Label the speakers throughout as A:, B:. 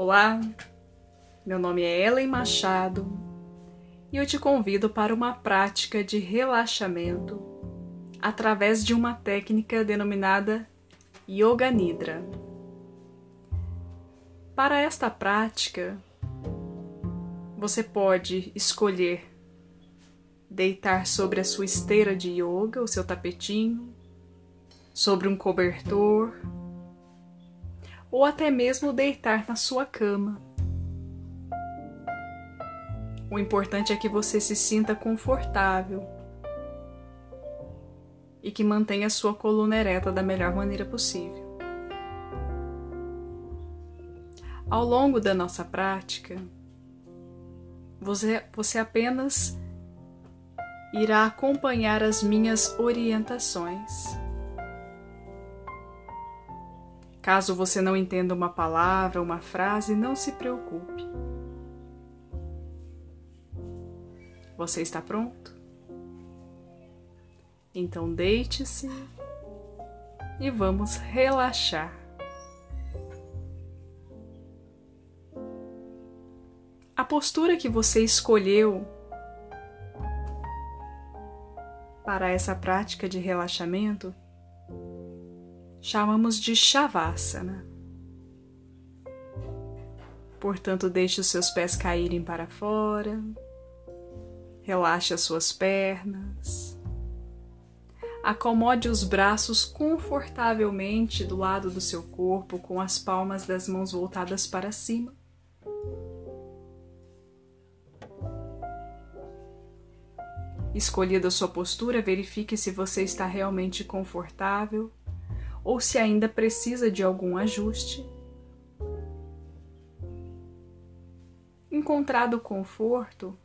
A: Olá, meu nome é Ellen Machado e eu te convido para uma prática de relaxamento através de uma técnica denominada Yoga Nidra. Para esta prática, você pode escolher deitar sobre a sua esteira de yoga, o seu tapetinho, sobre um cobertor ou até mesmo deitar na sua cama. O importante é que você se sinta confortável e que mantenha sua coluna ereta da melhor maneira possível. Ao longo da nossa prática, você, você apenas irá acompanhar as minhas orientações. Caso você não entenda uma palavra, uma frase, não se preocupe. Você está pronto? Então deite-se e vamos relaxar. A postura que você escolheu para essa prática de relaxamento chamamos de Shavasana. Portanto, deixe os seus pés caírem para fora, relaxe as suas pernas, acomode os braços confortavelmente do lado do seu corpo, com as palmas das mãos voltadas para cima. Escolhida a sua postura, verifique se você está realmente confortável ou se ainda precisa de algum ajuste. Encontrado conforto,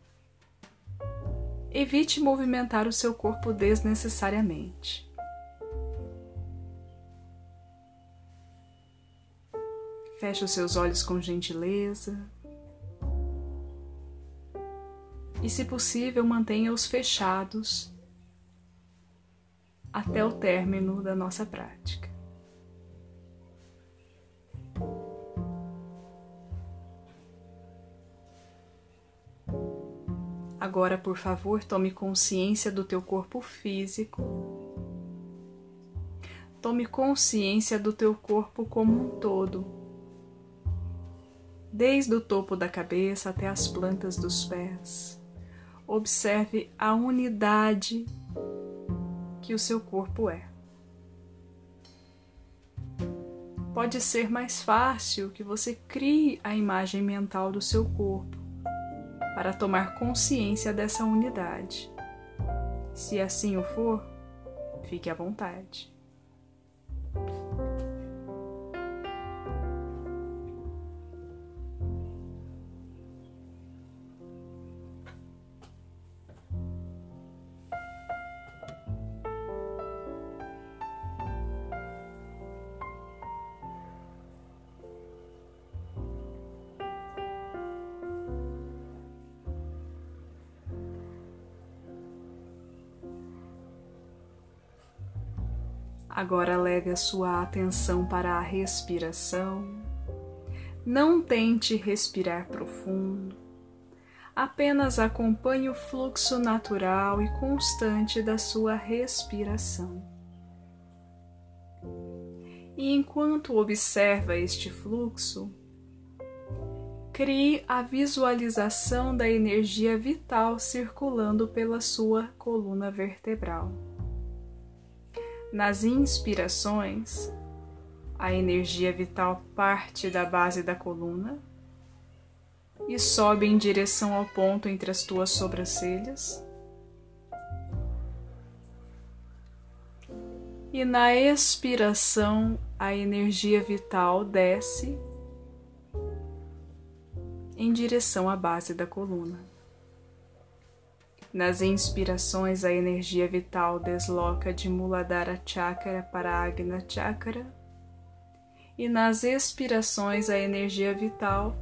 A: evite movimentar o seu corpo desnecessariamente. Feche os seus olhos com gentileza. E, se possível, mantenha-os fechados até o término da nossa prática. Agora, por favor, tome consciência do teu corpo físico. Tome consciência do teu corpo como um todo. Desde o topo da cabeça até as plantas dos pés. Observe a unidade que o seu corpo é. Pode ser mais fácil que você crie a imagem mental do seu corpo para tomar consciência dessa unidade. Se assim o for, fique à vontade. Agora leve a sua atenção para a respiração. Não tente respirar profundo. Apenas acompanhe o fluxo natural e constante da sua respiração. E enquanto observa este fluxo, crie a visualização da energia vital circulando pela sua coluna vertebral. Nas inspirações, a energia vital parte da base da coluna e sobe em direção ao ponto entre as tuas sobrancelhas. E na expiração, a energia vital desce em direção à base da coluna. Nas inspirações, a energia vital desloca de Muladhara Chakra para Agna Chakra. E nas expirações, a energia vital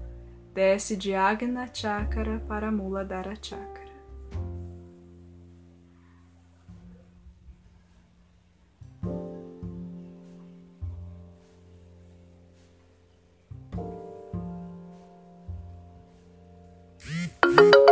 A: desce de Agna Chakra para Muladhara Chakra. Thank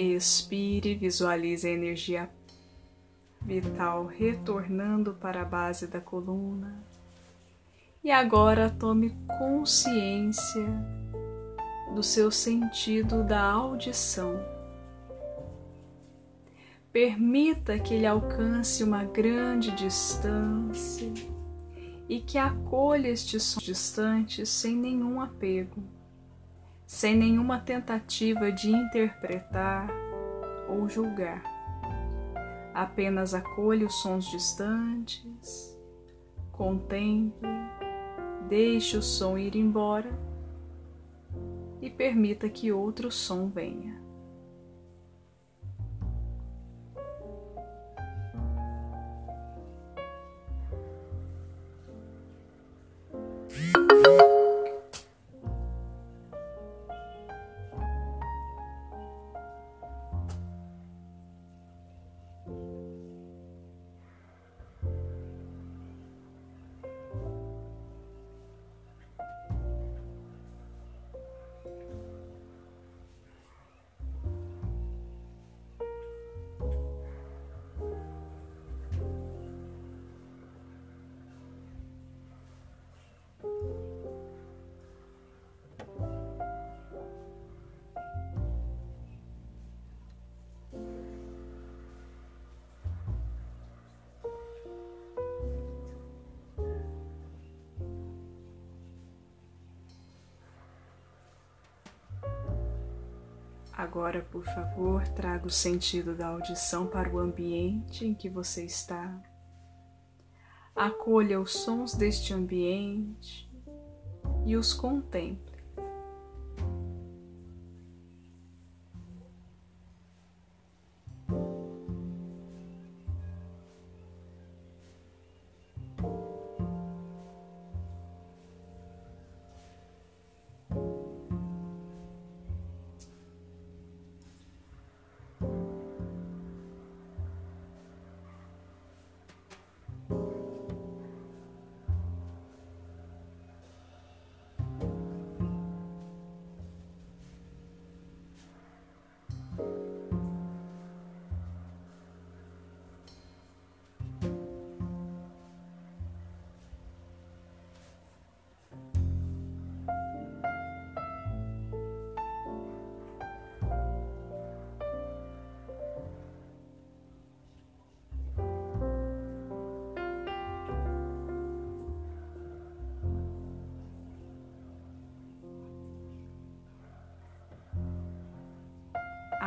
A: Expire, visualize a energia vital retornando para a base da coluna. E agora tome consciência do seu sentido da audição. Permita que ele alcance uma grande distância e que acolha estes sons distantes sem nenhum apego, sem nenhuma tentativa de interpretar ou julgar. Apenas acolha os sons distantes, contemple, deixe o som ir embora e permita que outro som venha. Agora, por favor, traga o sentido da audição para o ambiente em que você está. Acolha os sons deste ambiente e os contemple.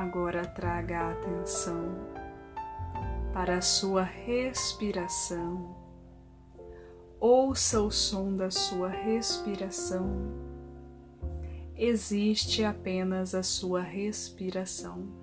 A: Agora traga a atenção para a sua respiração. Ouça o som da sua respiração. Existe apenas a sua respiração.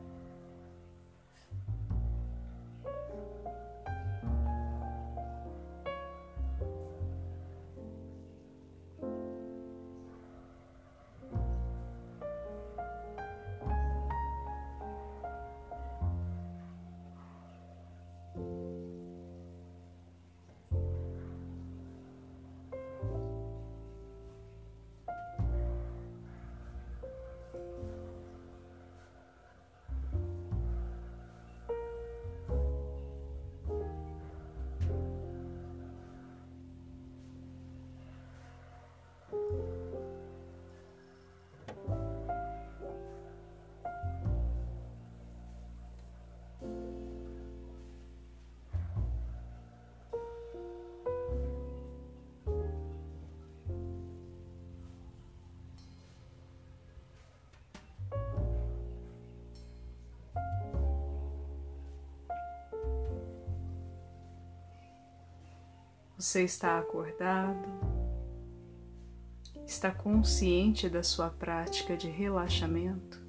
A: Você está acordado? Está consciente da sua prática de relaxamento?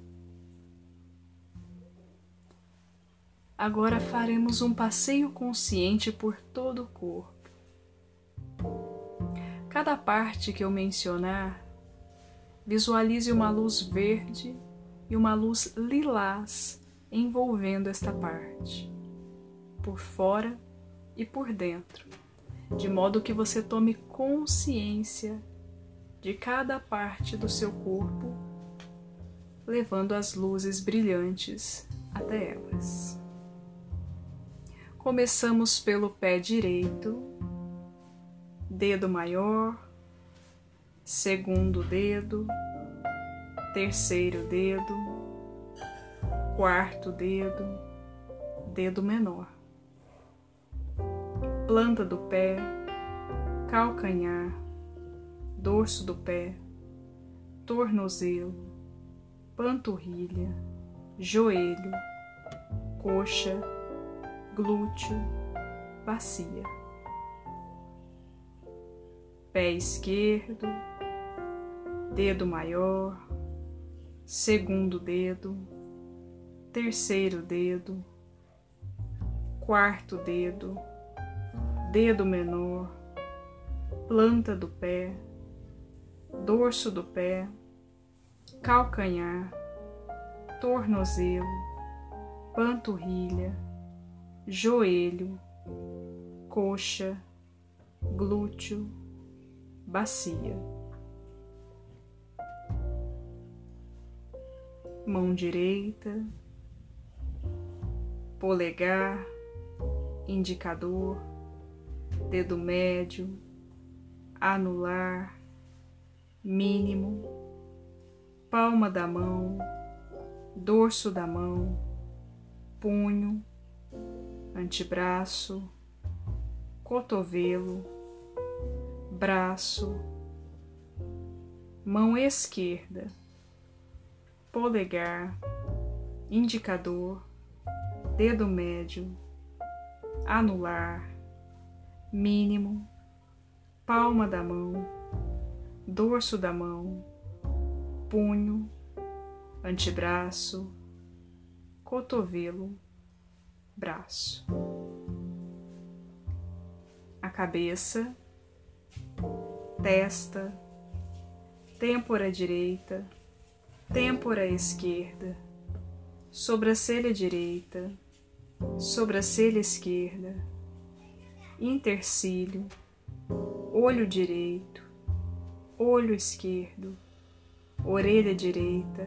A: Agora faremos um passeio consciente por todo o corpo. Cada parte que eu mencionar, visualize uma luz verde e uma luz lilás envolvendo esta parte, por fora e por dentro de modo que você tome consciência de cada parte do seu corpo levando as luzes brilhantes até elas. Começamos pelo pé direito, dedo maior, segundo dedo, terceiro dedo, quarto dedo, dedo menor, planta do pé, calcanhar, dorso do pé, tornozelo, panturrilha, joelho, coxa, glúteo, bacia. Pé esquerdo, dedo maior, segundo dedo, terceiro dedo, quarto dedo, dedo menor, planta do pé, dorso do pé, calcanhar, tornozelo, panturrilha, joelho, coxa, glúteo, bacia. Mão direita, polegar, indicador, dedo médio, anular, mínimo, palma da mão, dorso da mão, punho, antebraço, cotovelo, braço, mão esquerda, polegar, indicador, dedo médio, anular, mínimo, palma da mão, dorso da mão, punho, antebraço, cotovelo, braço. A cabeça, testa, têmpora direita, têmpora esquerda, sobrancelha direita, sobrancelha esquerda, intercílio, olho direito, olho esquerdo, orelha direita,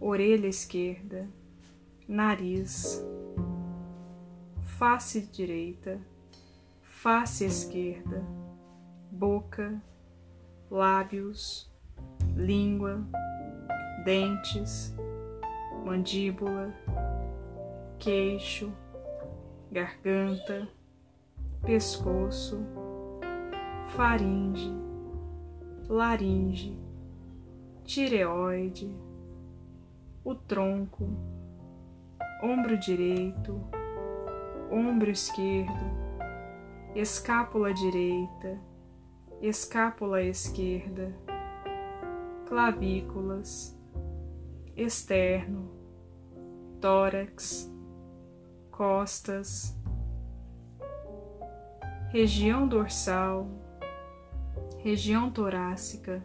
A: orelha esquerda, nariz, face direita, face esquerda, boca, lábios, língua, dentes, mandíbula, queixo, garganta, pescoço, faringe, laringe, tireoide, o tronco, ombro direito, ombro esquerdo, escápula direita, escápula esquerda, clavículas, externo, tórax, costas, região dorsal, região torácica,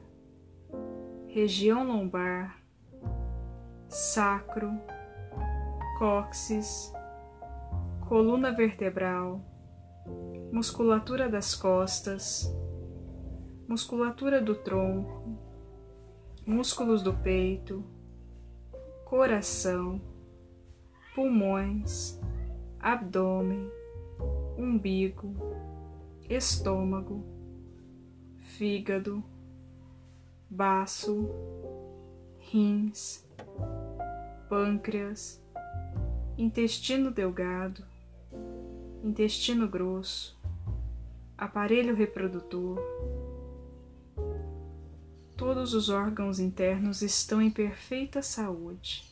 A: região lombar, sacro, cóccix, coluna vertebral, musculatura das costas, musculatura do tronco, músculos do peito, coração, pulmões, abdômen, umbigo, estômago, fígado, baço, rins, pâncreas, intestino delgado, intestino grosso, aparelho reprodutor. Todos os órgãos internos estão em perfeita saúde,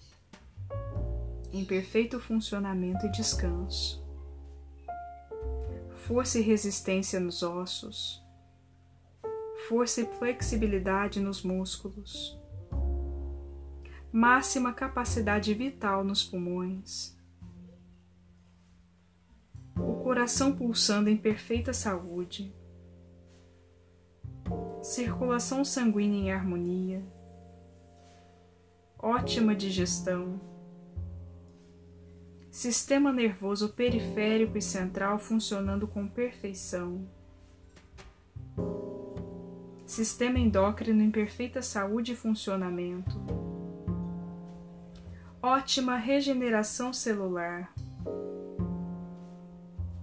A: em perfeito funcionamento e descanso. Força e resistência nos ossos, força e flexibilidade nos músculos, máxima capacidade vital nos pulmões. Coração pulsando em perfeita saúde, circulação sanguínea em harmonia, ótima digestão, sistema nervoso periférico e central funcionando com perfeição, sistema endócrino em perfeita saúde e funcionamento, ótima regeneração celular,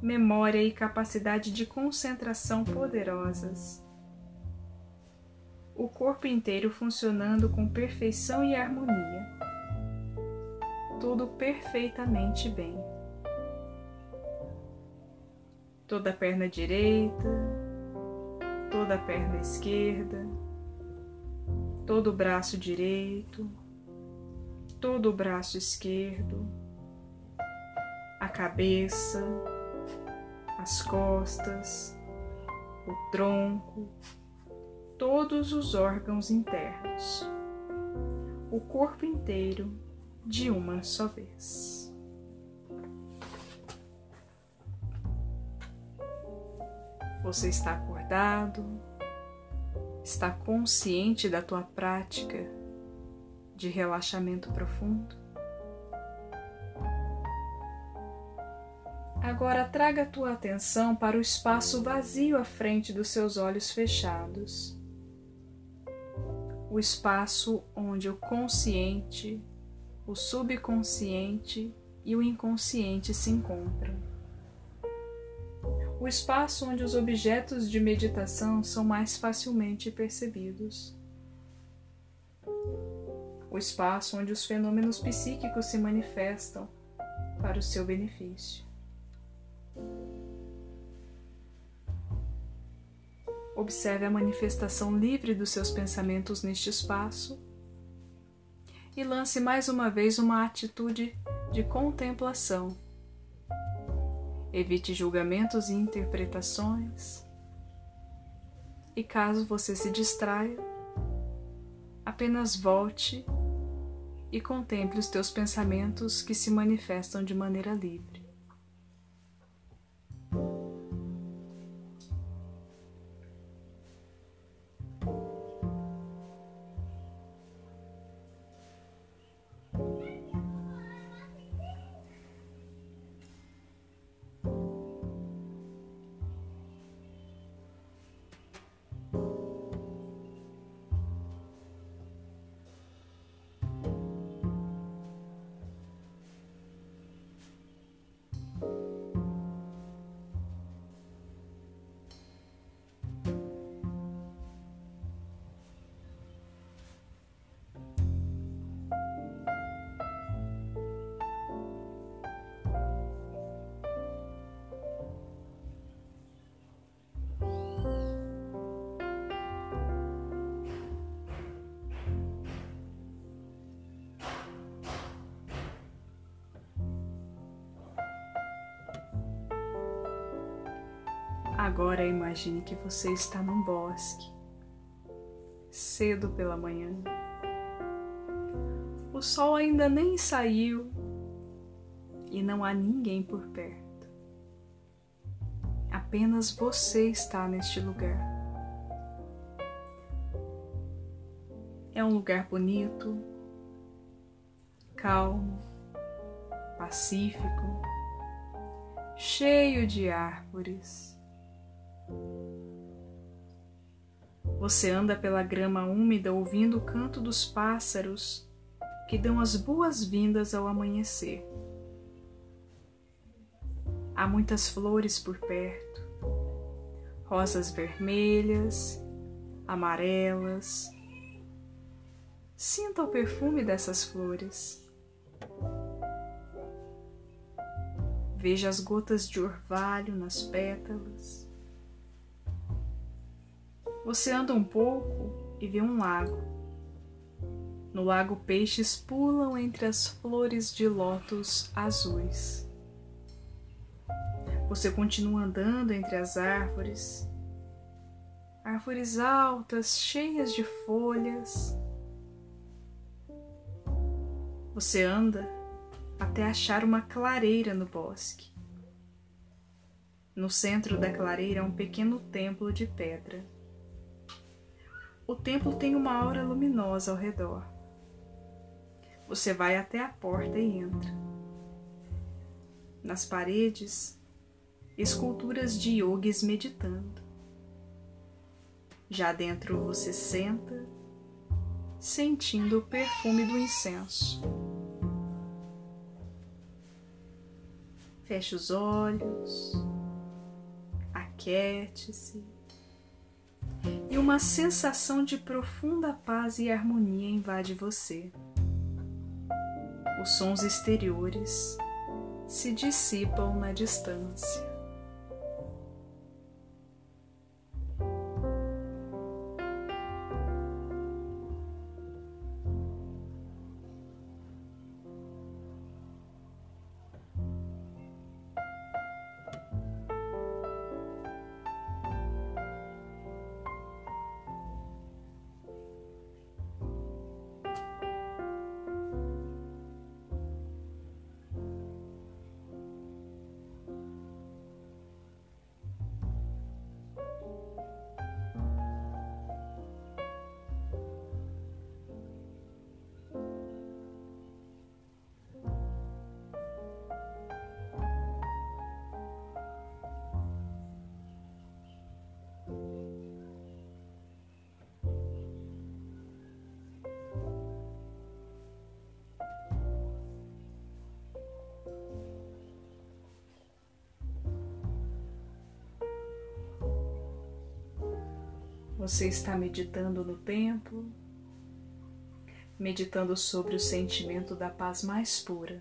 A: memória e capacidade de concentração poderosas. O corpo inteiro funcionando com perfeição e harmonia. Tudo perfeitamente bem. Toda a perna direita, toda a perna esquerda, todo o braço direito, todo o braço esquerdo, a cabeça, as costas, o tronco, todos os órgãos internos, o corpo inteiro de uma só vez. Você está acordado, está consciente da tua prática de relaxamento profundo? Agora traga a tua atenção para o espaço vazio à frente dos seus olhos fechados. O espaço onde o consciente, o subconsciente e o inconsciente se encontram. O espaço onde os objetos de meditação são mais facilmente percebidos o espaço onde os fenômenos psíquicos se manifestam para o seu benefício. Observe a manifestação livre dos seus pensamentos neste espaço e lance mais uma vez uma atitude de contemplação. Evite julgamentos e interpretações. E caso você se distraia, apenas volte e contemple os teus pensamentos que se manifestam de maneira livre. Agora imagine que você está num bosque, cedo pela manhã. O sol ainda nem saiu e não há ninguém por perto. Apenas você está neste lugar. É um lugar bonito, calmo, pacífico, cheio de árvores você anda pela grama úmida ouvindo o canto dos pássaros que dão as boas-vindas ao amanhecer. Há muitas flores por perto, rosas vermelhas, amarelas. Sinta o perfume dessas flores. Veja as gotas de orvalho nas pétalas. Você anda um pouco e vê um lago. No lago, peixes pulam entre as flores de lótus azuis. Você continua andando entre as árvores, árvores altas, cheias de folhas. Você anda até achar uma clareira no bosque. No centro da clareira, um pequeno templo de pedra. O templo tem uma aura luminosa ao redor. Você vai até a porta e entra. Nas paredes, esculturas de yogis meditando. Já dentro você senta, sentindo o perfume do incenso. Feche os olhos, aquete-se e uma sensação de profunda paz e harmonia invade você. Os sons exteriores se dissipam na distância. Você está meditando no templo, meditando sobre o sentimento da paz mais pura.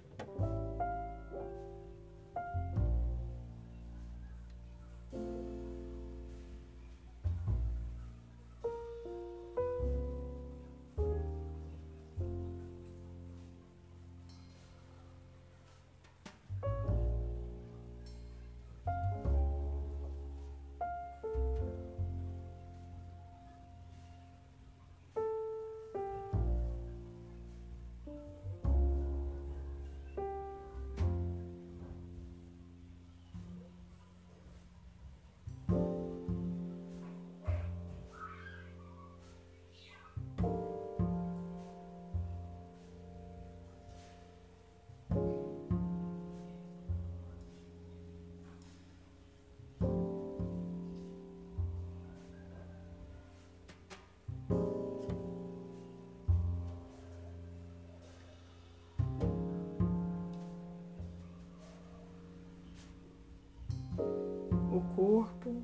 A: O corpo,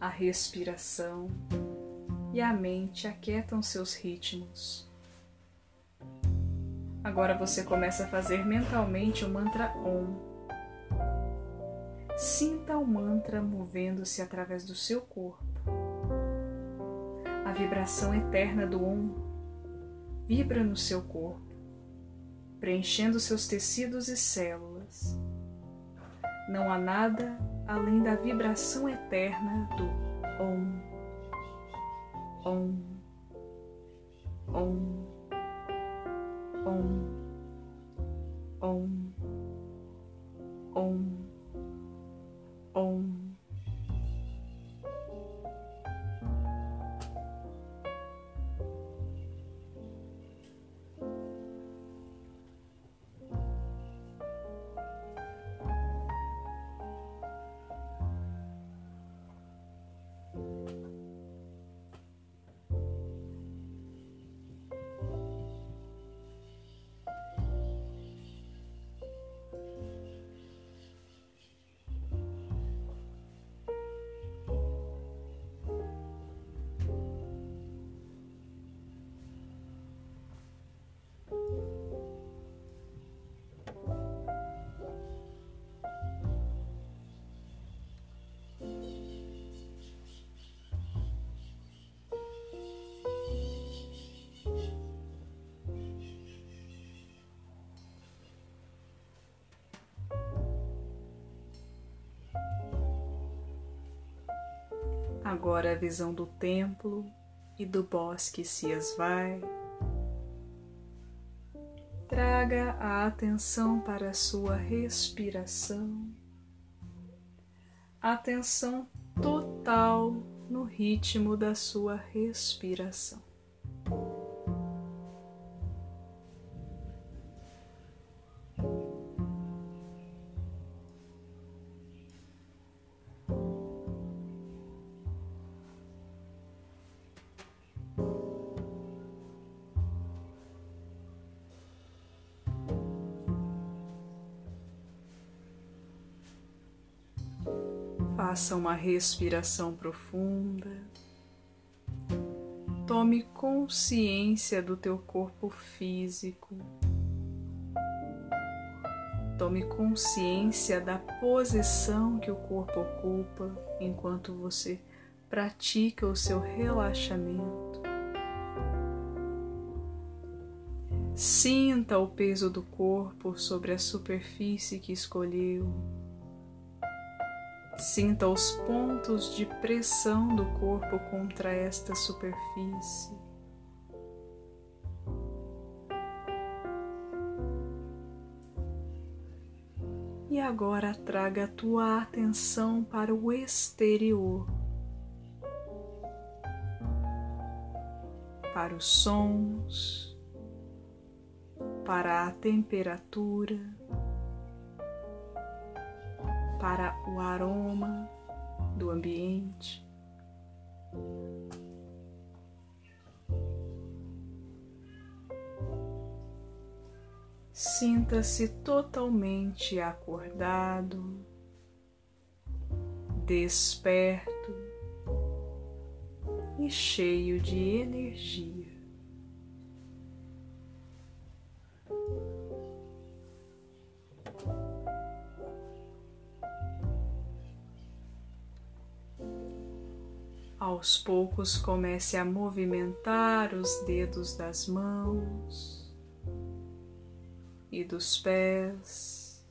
A: a respiração e a mente aquietam seus ritmos. Agora você começa a fazer mentalmente o mantra Om. Sinta o mantra movendo-se através do seu corpo. A vibração eterna do Om vibra no seu corpo, preenchendo seus tecidos e células. Não há nada além da vibração eterna do Om, Om, Agora a visão do templo e do bosque se esvai. Traga a atenção para a sua respiração. Atenção total no ritmo da sua respiração. Faça uma respiração profunda. Tome consciência do teu corpo físico. Tome consciência da posição que o corpo ocupa enquanto você pratica o seu relaxamento. Sinta o peso do corpo sobre a superfície que escolheu. Sinta os pontos de pressão do corpo contra esta superfície. E agora traga a tua atenção para o exterior, para os sons, para a temperatura, para o aroma do ambiente. Sinta-se totalmente acordado, desperto e cheio de energia. Aos poucos comece a movimentar os dedos das mãos e dos pés.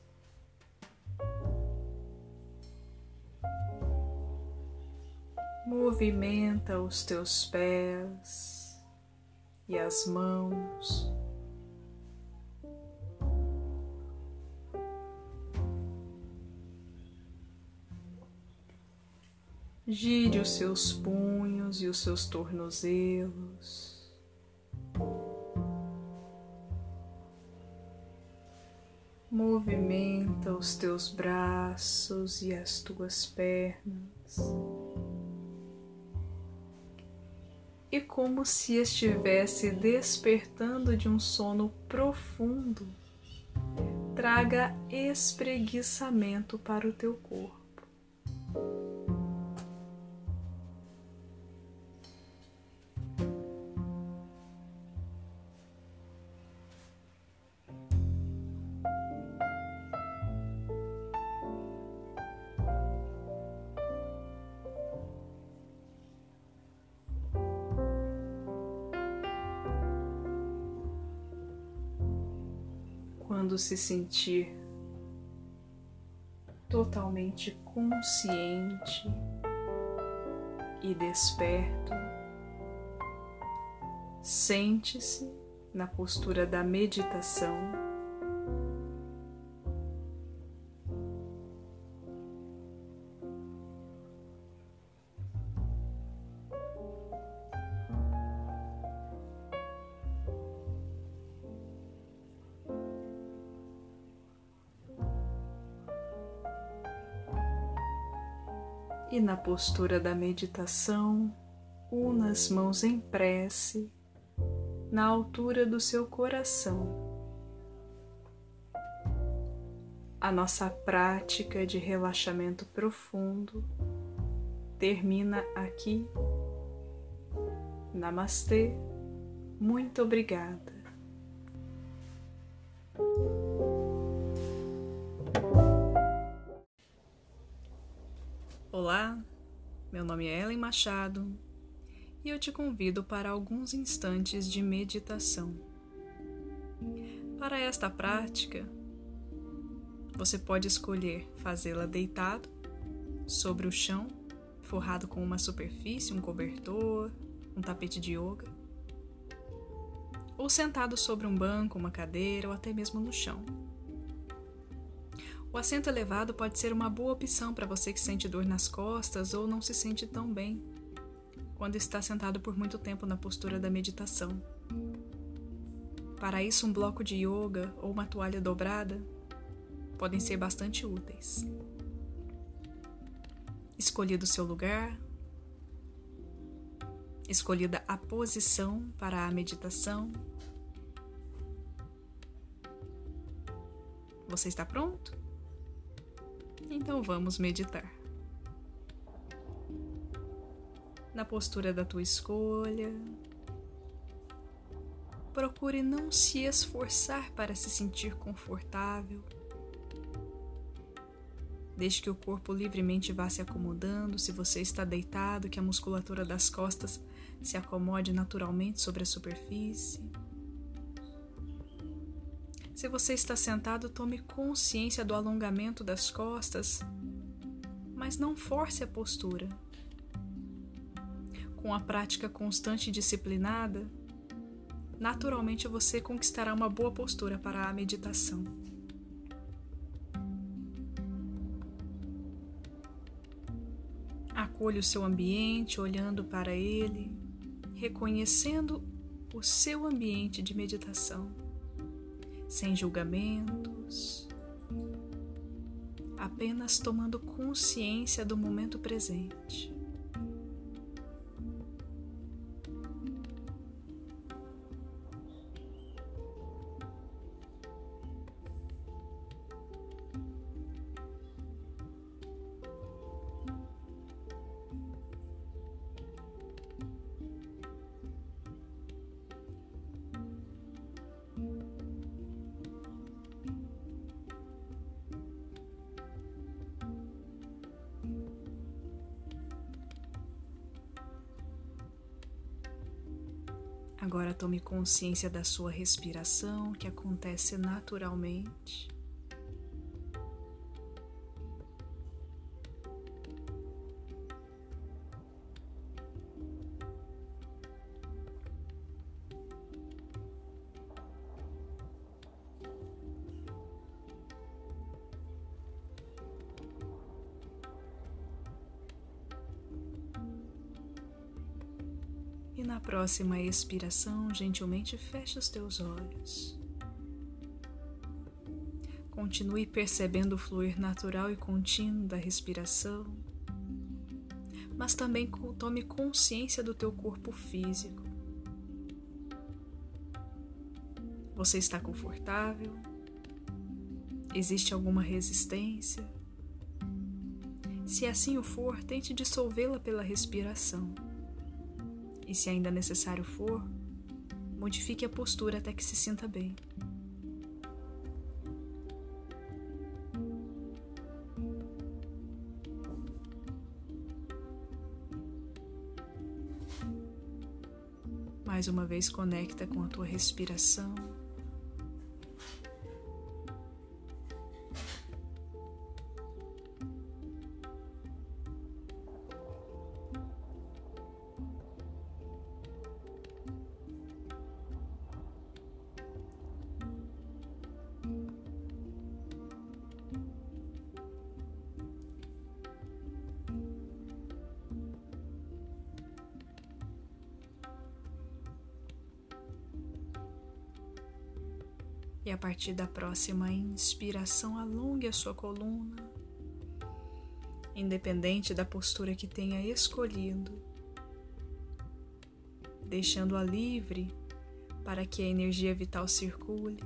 A: Movimenta os teus pés e as mãos. Gire os seus punhos e os seus tornozelos. Movimenta os teus braços e as tuas pernas. E como se estivesse despertando de um sono profundo, traga espreguiçamento para o teu corpo. Quando se sentir totalmente consciente e desperto, sente-se na postura da meditação na postura da meditação, una as mãos em prece na altura do seu coração. A nossa prática de relaxamento profundo termina aqui. Namastê, muito obrigada. Olá, meu nome é Ellen Machado e eu te convido para alguns instantes de meditação. Para esta prática, você pode escolher fazê-la deitado sobre o chão, forrado com uma superfície, um cobertor, um tapete de yoga, ou sentado sobre um banco, uma cadeira ou até mesmo no chão. O assento elevado pode ser uma boa opção para você que sente dor nas costas ou não se sente tão bem quando está sentado por muito tempo na postura da meditação. Para isso, um bloco de yoga ou uma toalha dobrada podem ser bastante úteis. Escolhido o seu lugar, escolhida a posição para a meditação, você está pronto? Então vamos meditar. Na postura da tua escolha, procure não se esforçar para se sentir confortável. Deixe que o corpo livremente vá se acomodando. Se você está deitado, que a musculatura das costas se acomode naturalmente sobre a superfície. Se você está sentado, tome consciência do alongamento das costas, mas não force a postura. Com a prática constante e disciplinada, naturalmente você conquistará uma boa postura para a meditação. Acolha o seu ambiente olhando para ele, reconhecendo o seu ambiente de meditação, sem julgamentos, apenas tomando consciência do momento presente. Agora tome consciência da sua respiração que acontece naturalmente. Próxima expiração, gentilmente feche os teus olhos. Continue percebendo o fluir natural e contínuo da respiração, mas também tome consciência do teu corpo físico. Você está confortável? Existe alguma resistência? Se assim o for, tente dissolvê-la pela respiração e, se ainda necessário for, modifique a postura até que se sinta bem. Mais uma vez, conecta com a tua respiração. Partir da próxima inspiração, alongue a sua coluna, independente da postura que tenha escolhido, deixando-a livre para que a energia vital circule.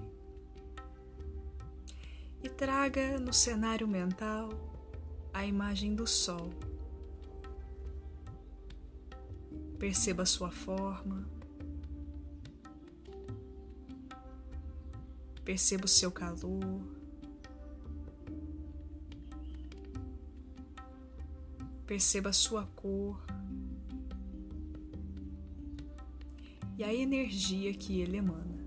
A: E traga no cenário mental a imagem do Sol. Perceba sua forma Perceba o seu calor. Perceba a sua cor. E a energia que ele emana.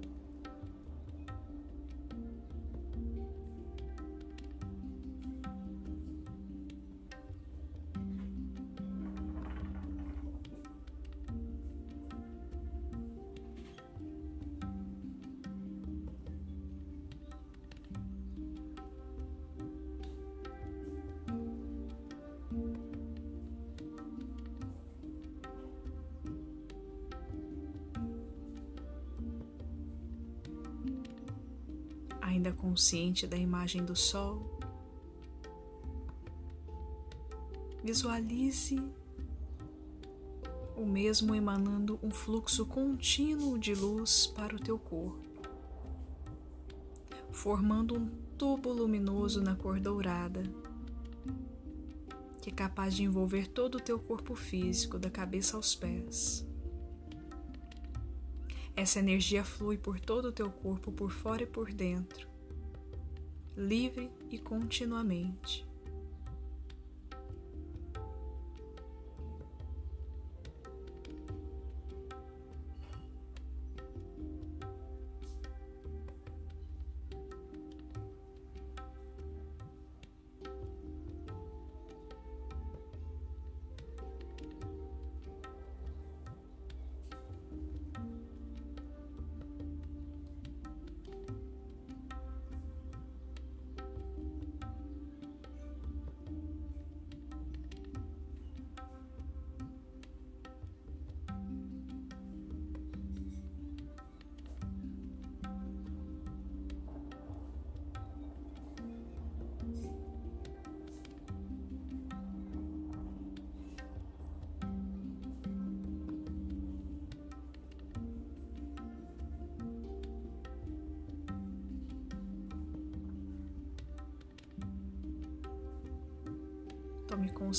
A: Consciente da imagem do Sol, visualize o mesmo emanando um fluxo contínuo de luz para o teu corpo, formando um tubo luminoso na cor dourada, que é capaz de envolver todo o teu corpo físico, da cabeça aos pés. Essa energia flui por todo o teu corpo, por fora e por dentro, livre e continuamente.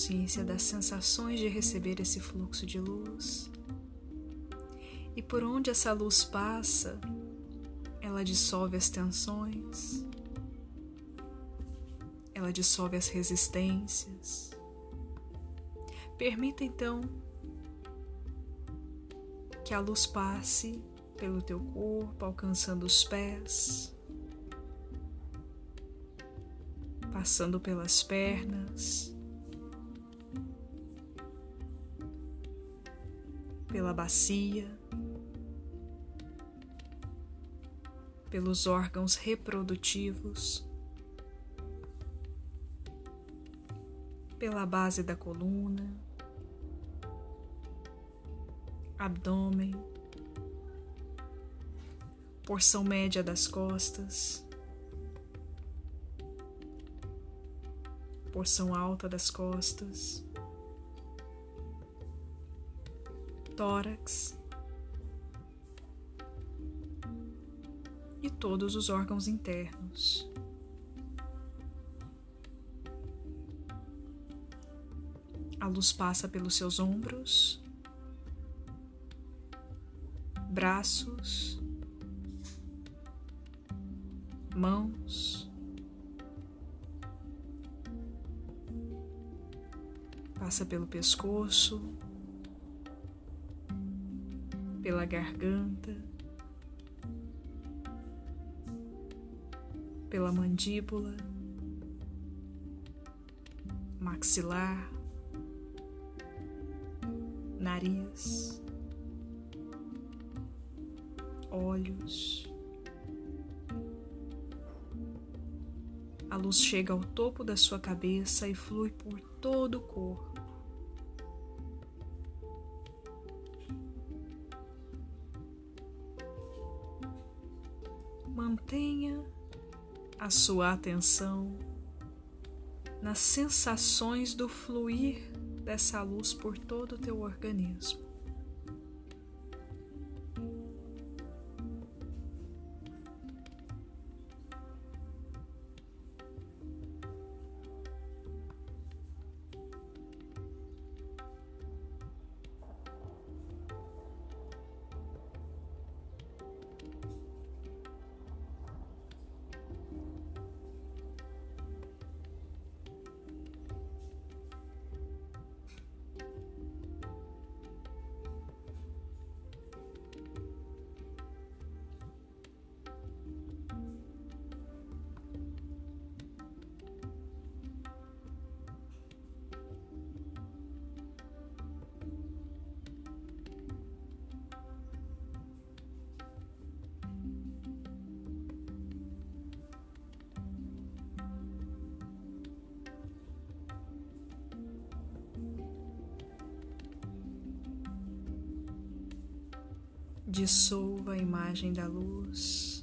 A: Consciência das sensações de receber esse fluxo de luz. E por onde essa luz passa, ela dissolve as tensões, ela dissolve as resistências. Permita então que a luz passe pelo teu corpo, alcançando os pés, passando pelas pernas, pela bacia, pelos órgãos reprodutivos, pela base da coluna, abdômen, porção média das costas, porção alta das costas. Tórax e todos os órgãos internos. A luz passa pelos seus ombros, braços, mãos, passa pelo pescoço, pela garganta, pela mandíbula, maxilar, nariz, olhos. A luz chega ao topo da sua cabeça e flui por todo o corpo. Sua atenção nas sensações do fluir dessa luz por todo o teu organismo. Dissolva a imagem da luz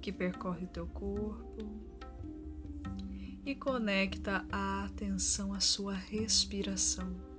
A: que percorre o teu corpo e conecta a atenção à sua respiração.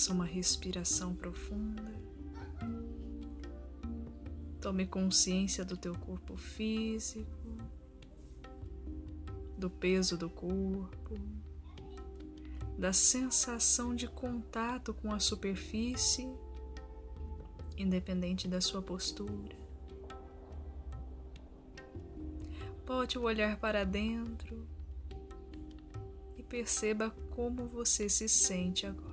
A: Faça uma respiração profunda. Tome consciência do teu corpo físico, do peso do corpo, da sensação de contato com a superfície, independente da sua postura. Bote o olhar para dentro e perceba como você se sente agora.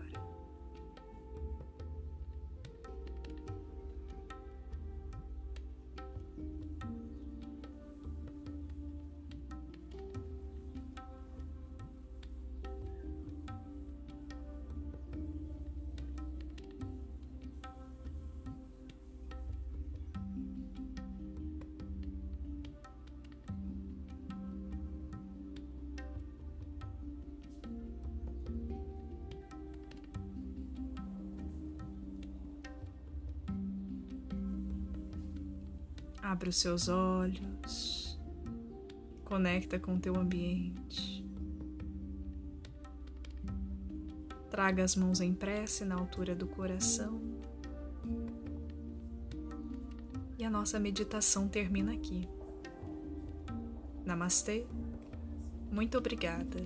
A: Os seus olhos, conecta com o teu ambiente. Traga as mãos em prece na altura do coração. E a nossa meditação termina aqui. Namastê. Muito obrigada.